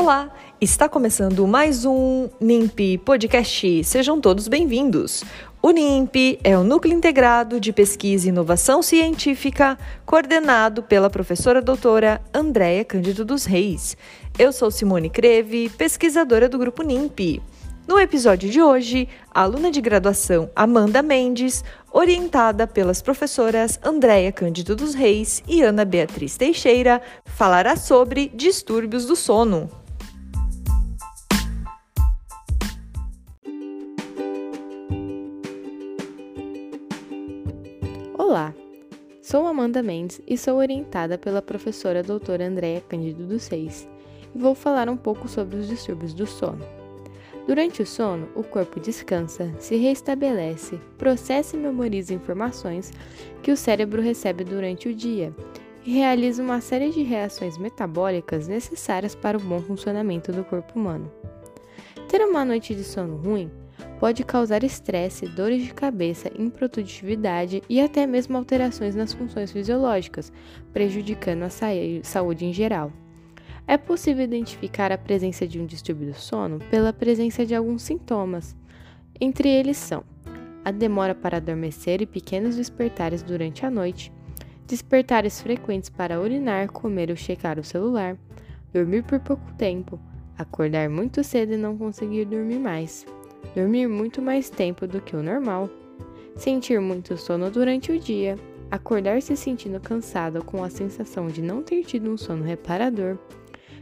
Olá, está começando mais um NIMP Podcast. Sejam todos bem-vindos. O NIMP é o Núcleo Integrado de Pesquisa e Inovação Científica, coordenado pela professora doutora Andréia Cândido dos Reis. Eu sou Simone Creve, pesquisadora do grupo NIMP. No episódio de hoje, a aluna de graduação Amanda Mendes, orientada pelas professoras Andréia Cândido dos Reis e Ana Beatriz Teixeira, falará sobre distúrbios do sono. Olá, sou Amanda Mendes e sou orientada pela professora doutora Andréia Cândido dos Reis e vou falar um pouco sobre os distúrbios do sono. Durante o sono, o corpo descansa, se restabelece, processa e memoriza informações que o cérebro recebe durante o dia e realiza uma série de reações metabólicas necessárias para o bom funcionamento do corpo humano. Ter uma noite de sono ruim pode causar estresse, dores de cabeça, improdutividade e até mesmo alterações nas funções fisiológicas, prejudicando a saúde em geral. É possível identificar a presença de um distúrbio do sono pela presença de alguns sintomas. Entre eles são a demora para adormecer e pequenos despertares durante a noite, despertares frequentes para urinar, comer ou checar o celular, dormir por pouco tempo, acordar muito cedo e não conseguir dormir mais, dormir muito mais tempo do que o normal, sentir muito sono durante o dia, acordar se sentindo cansado com a sensação de não ter tido um sono reparador,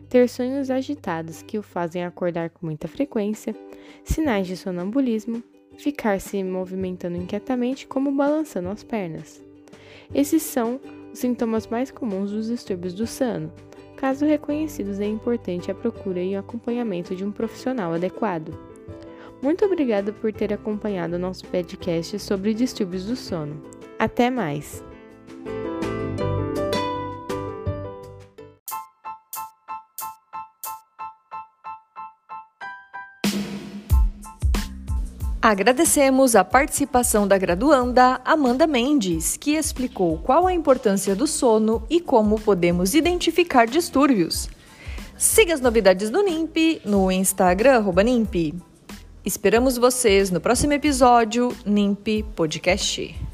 ter sonhos agitados que o fazem acordar com muita frequência, sinais de sonambulismo, ficar se movimentando inquietamente como balançando as pernas. Esses são os sintomas mais comuns dos distúrbios do sono. Caso reconhecidos, é importante a procura e o acompanhamento de um profissional adequado. Muito obrigada por ter acompanhado nosso podcast sobre distúrbios do sono. Até mais! Agradecemos a participação da graduanda Amanda Mendes, que explicou qual a importância do sono e como podemos identificar distúrbios. Siga as novidades do NIMP no Instagram NIMP. Esperamos vocês no próximo episódio NIMP Podcast.